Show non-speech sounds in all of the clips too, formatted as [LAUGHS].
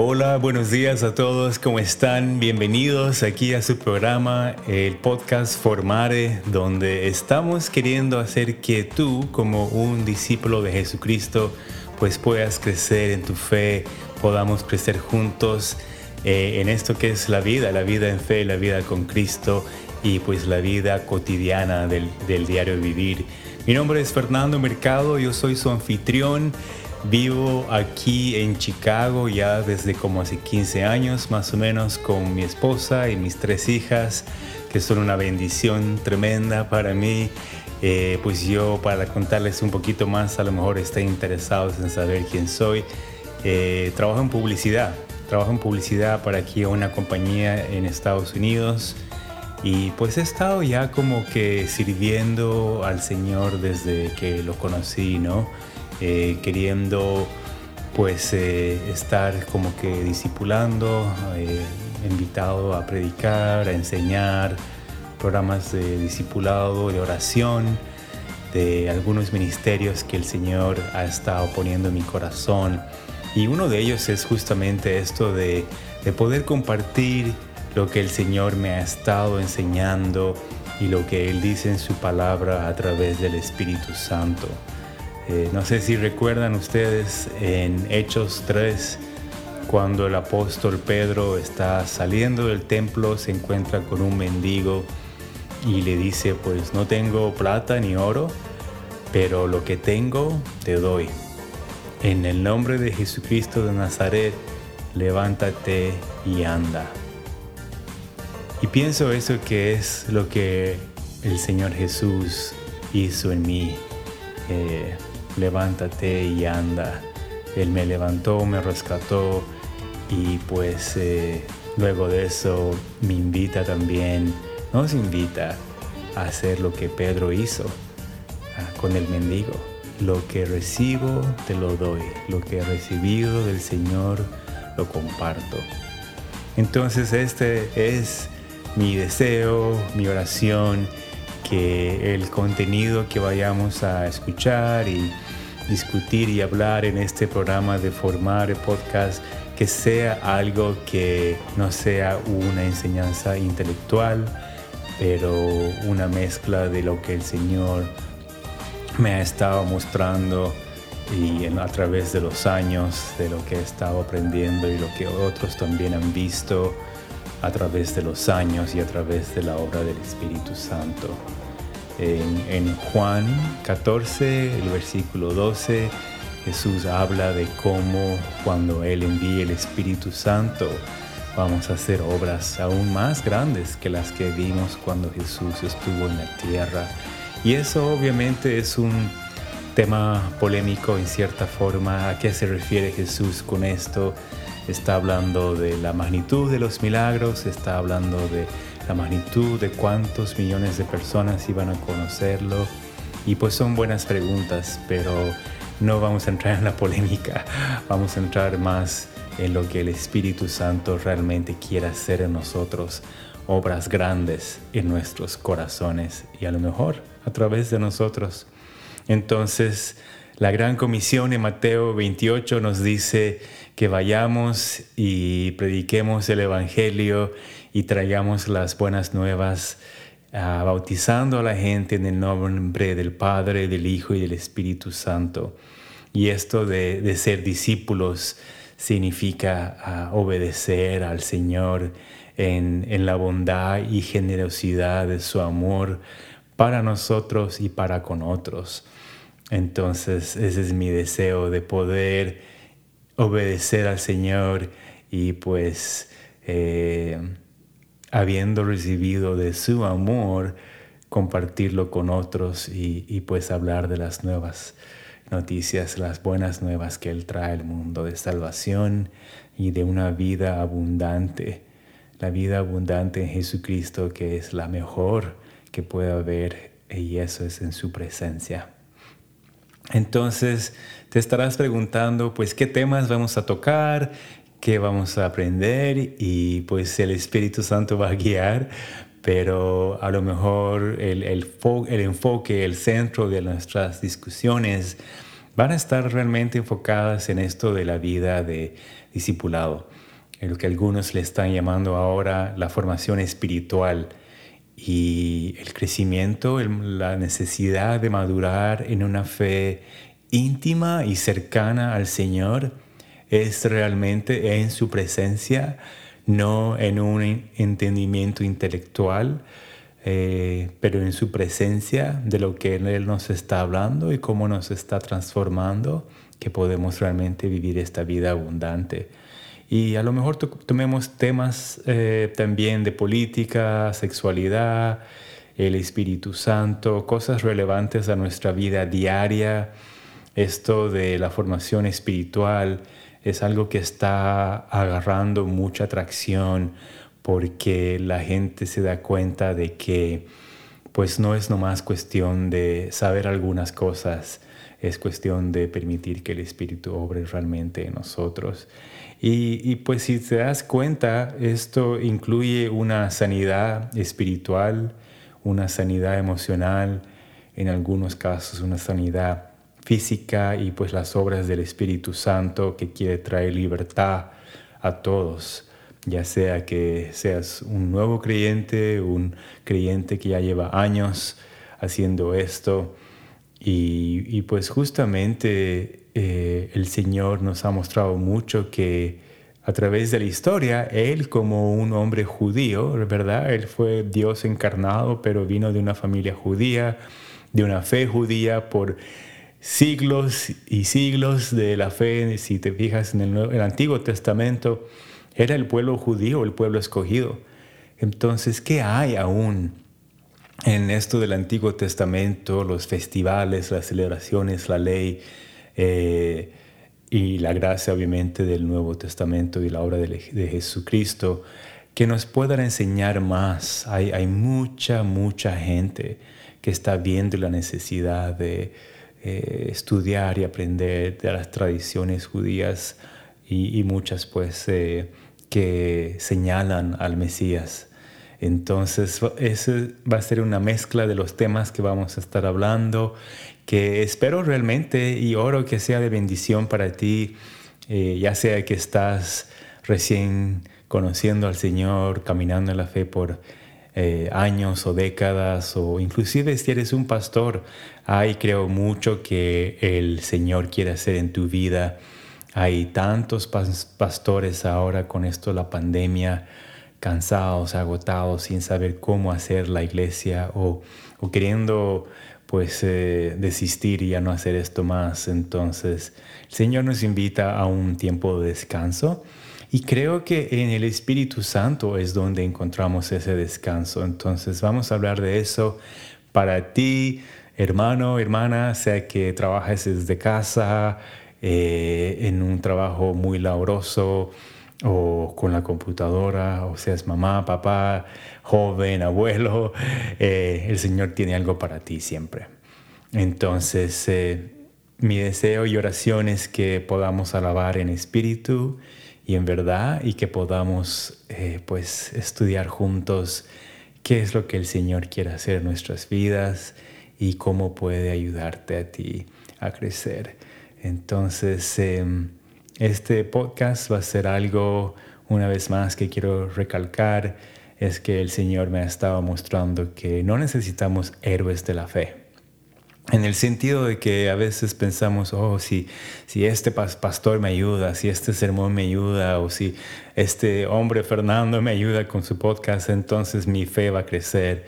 Hola, buenos días a todos, ¿cómo están? Bienvenidos aquí a su programa, el podcast Formare, donde estamos queriendo hacer que tú, como un discípulo de Jesucristo, pues puedas crecer en tu fe, podamos crecer juntos eh, en esto que es la vida, la vida en fe, la vida con Cristo y pues la vida cotidiana del, del diario vivir. Mi nombre es Fernando Mercado, yo soy su anfitrión. Vivo aquí en Chicago ya desde como hace 15 años más o menos con mi esposa y mis tres hijas, que son una bendición tremenda para mí. Eh, pues yo para contarles un poquito más, a lo mejor estén interesados en saber quién soy. Eh, trabajo en publicidad, trabajo en publicidad para aquí una compañía en Estados Unidos y pues he estado ya como que sirviendo al Señor desde que lo conocí, ¿no? Eh, queriendo pues eh, estar como que discipulando, eh, invitado a predicar, a enseñar, programas de discipulado, de oración, de algunos ministerios que el Señor ha estado poniendo en mi corazón. Y uno de ellos es justamente esto de, de poder compartir lo que el Señor me ha estado enseñando y lo que Él dice en su palabra a través del Espíritu Santo. Eh, no sé si recuerdan ustedes en Hechos 3, cuando el apóstol Pedro está saliendo del templo, se encuentra con un mendigo y le dice, pues no tengo plata ni oro, pero lo que tengo te doy. En el nombre de Jesucristo de Nazaret, levántate y anda. Y pienso eso que es lo que el Señor Jesús hizo en mí. Eh, levántate y anda. Él me levantó, me rescató y pues eh, luego de eso me invita también, nos invita a hacer lo que Pedro hizo ah, con el mendigo. Lo que recibo te lo doy, lo que he recibido del Señor lo comparto. Entonces este es mi deseo, mi oración, que el contenido que vayamos a escuchar y discutir y hablar en este programa de formar podcast que sea algo que no sea una enseñanza intelectual, pero una mezcla de lo que el Señor me ha estado mostrando y a través de los años, de lo que he estado aprendiendo y lo que otros también han visto a través de los años y a través de la obra del Espíritu Santo. En, Juan 14, el versículo 12, Jesús habla de cómo cuando Él envíe el Espíritu Santo, vamos a hacer obras aún más grandes que las que vimos cuando Jesús estuvo en la tierra. Y eso obviamente es un tema polémico en cierta forma. ¿A qué se refiere Jesús con esto? Está hablando de la magnitud de los milagros, está hablando de la magnitud de cuántos millones de personas iban a conocerlo. Y pues son buenas preguntas, pero no vamos a entrar en la polémica, vamos a entrar más en lo que el Espíritu Santo realmente quiere hacer en nosotros, obras grandes en nuestros corazones y a lo mejor a través de nosotros. Entonces, la gran comisión en Mateo 28 nos dice que vayamos y prediquemos el Evangelio y traigamos las buenas nuevas, ah, bautizando a la gente en el nombre del Padre, del Hijo y del Espíritu Santo. Y esto de, ser discípulos significa ah, obedecer al Señor en, en la bondad y generosidad de su amor para nosotros y para con otros. Entonces ese es mi deseo de poder obedecer al Señor y pues eh, habiendo recibido de su amor, compartirlo con otros y, pues hablar de las nuevas noticias, las buenas nuevas que Él trae al mundo de salvación y de una vida abundante, la vida abundante en Jesucristo que es la mejor que pueda haber y eso es en su presencia. Entonces te estarás preguntando, pues, ¿qué temas vamos a tocar? que vamos a aprender y pues el Espíritu Santo va a guiar, pero a lo mejor el, el, el enfoque, el centro de nuestras discusiones van a estar realmente enfocadas en esto de la vida de discipulado, en lo que algunos le están llamando ahora la formación espiritual y el crecimiento, la necesidad de madurar en una fe íntima y cercana al Señor es realmente en su presencia, no en un entendimiento intelectual, eh, pero en su presencia de lo que Él nos está hablando y cómo nos está transformando, que podemos realmente vivir esta vida abundante. Y a lo mejor tomemos temas eh, también de política, sexualidad, el Espíritu Santo, cosas relevantes a nuestra vida diaria. Esto de la formación espiritual es algo que está agarrando mucha atracción porque la gente se da cuenta de que pues no es nomás cuestión de saber algunas cosas, es cuestión de permitir que el Espíritu obre realmente en nosotros. Y, pues si te das cuenta, esto incluye una sanidad espiritual, una sanidad emocional, en algunos casos una sanidad física y pues las obras del Espíritu Santo que quiere traer libertad a todos, ya sea que seas un nuevo creyente, un creyente que ya lleva años haciendo esto. Y, pues justamente eh, el Señor nos ha mostrado mucho que a través de la historia, Él como un hombre judío, ¿verdad? Él fue Dios encarnado, pero vino de una familia judía, de una fe judía por siglos y siglos de la fe. Si te fijas en el, Antiguo Testamento, era el pueblo judío, el pueblo escogido. Entonces, ¿qué hay aún en esto del Antiguo Testamento? Los festivales, las celebraciones, la ley. Eh, y la gracia obviamente del Nuevo Testamento y la obra de, Jesucristo, que nos puedan enseñar más. Hay, hay, mucha, mucha gente que está viendo la necesidad de eh, estudiar y aprender de las tradiciones judías y, muchas pues eh, que señalan al Mesías. Entonces, eso va a ser una mezcla de los temas que vamos a estar hablando que espero realmente y oro que sea de bendición para ti, eh, ya sea que estás recién conociendo al Señor, caminando en la fe por eh, años o décadas, o inclusive si eres un pastor, hay creo mucho que el Señor quiere hacer en tu vida. Hay tantos pastores ahora con esto, la pandemia, cansados, agotados, sin saber cómo hacer la iglesia o, o queriendo pues eh, desistir y ya no hacer esto más. Entonces, el Señor nos invita a un tiempo de descanso y creo que en el Espíritu Santo es donde encontramos ese descanso. Entonces, vamos a hablar de eso para ti, hermano, hermana, sea que trabajes desde casa, eh, en un trabajo muy laboroso o con la computadora, o seas mamá, papá, joven, abuelo, [LAUGHS] eh, el Señor tiene algo para ti siempre. Entonces, eh, mi deseo y oración es que podamos alabar en espíritu y en verdad y que podamos eh, pues estudiar juntos qué es lo que el Señor quiere hacer en nuestras vidas y cómo puede ayudarte a ti a crecer. Entonces, em, este podcast va a ser algo, una vez más, que quiero recalcar, es que el Señor me ha estado mostrando que no necesitamos héroes de la fe. En el sentido de que a veces pensamos, oh, si, si este pastor me ayuda, si este sermón me ayuda, o si este hombre Fernando me ayuda con su podcast, entonces mi fe va a crecer.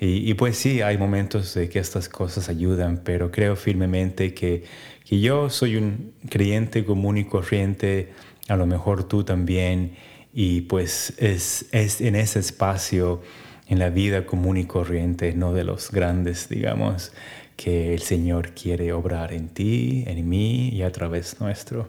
Y, y pues sí, hay momentos de que estas cosas ayudan, pero creo firmemente que que yo soy un creyente común y corriente, a lo mejor tú también, y pues es, es en ese espacio, en la vida común y corriente, no de los grandes, digamos, que el Señor quiere obrar en ti, en mí y a través nuestro.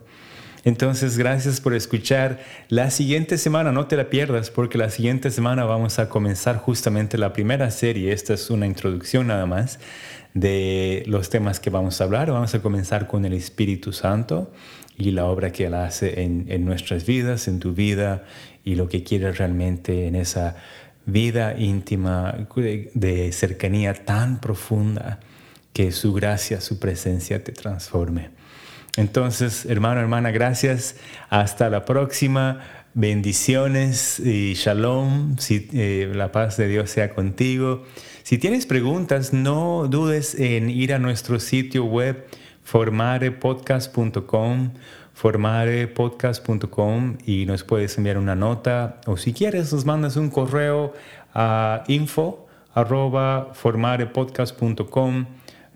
Entonces, gracias por escuchar. La siguiente semana, no te la pierdas, porque la siguiente semana vamos a comenzar justamente la primera serie. Esta es una introducción nada más de los temas que vamos a hablar. Vamos a comenzar con el Espíritu Santo y la obra que Él hace en, nuestras vidas, en tu vida y lo que quiere realmente en esa vida íntima de cercanía tan profunda que su gracia, su presencia te transforme. Entonces, hermano, hermana, gracias. Hasta la próxima. Bendiciones y shalom. Si, eh, la paz de Dios sea contigo. Si tienes preguntas, no dudes en ir a nuestro sitio web formarepodcast.com formarepodcast.com y nos puedes enviar una nota o si quieres nos mandas un correo a info arroba formarepodcast.com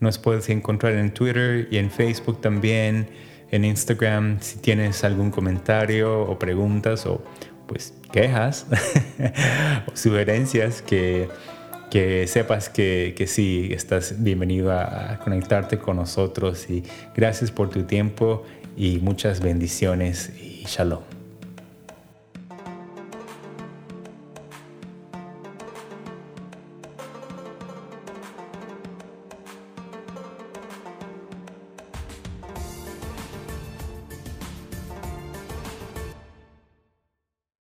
nos puedes encontrar en Twitter y en Facebook también en Instagram si tienes algún comentario o preguntas o pues quejas [LAUGHS] o sugerencias que, que sepas que, que, sí, estás bienvenido a conectarte con nosotros y gracias por tu tiempo y muchas bendiciones y shalom.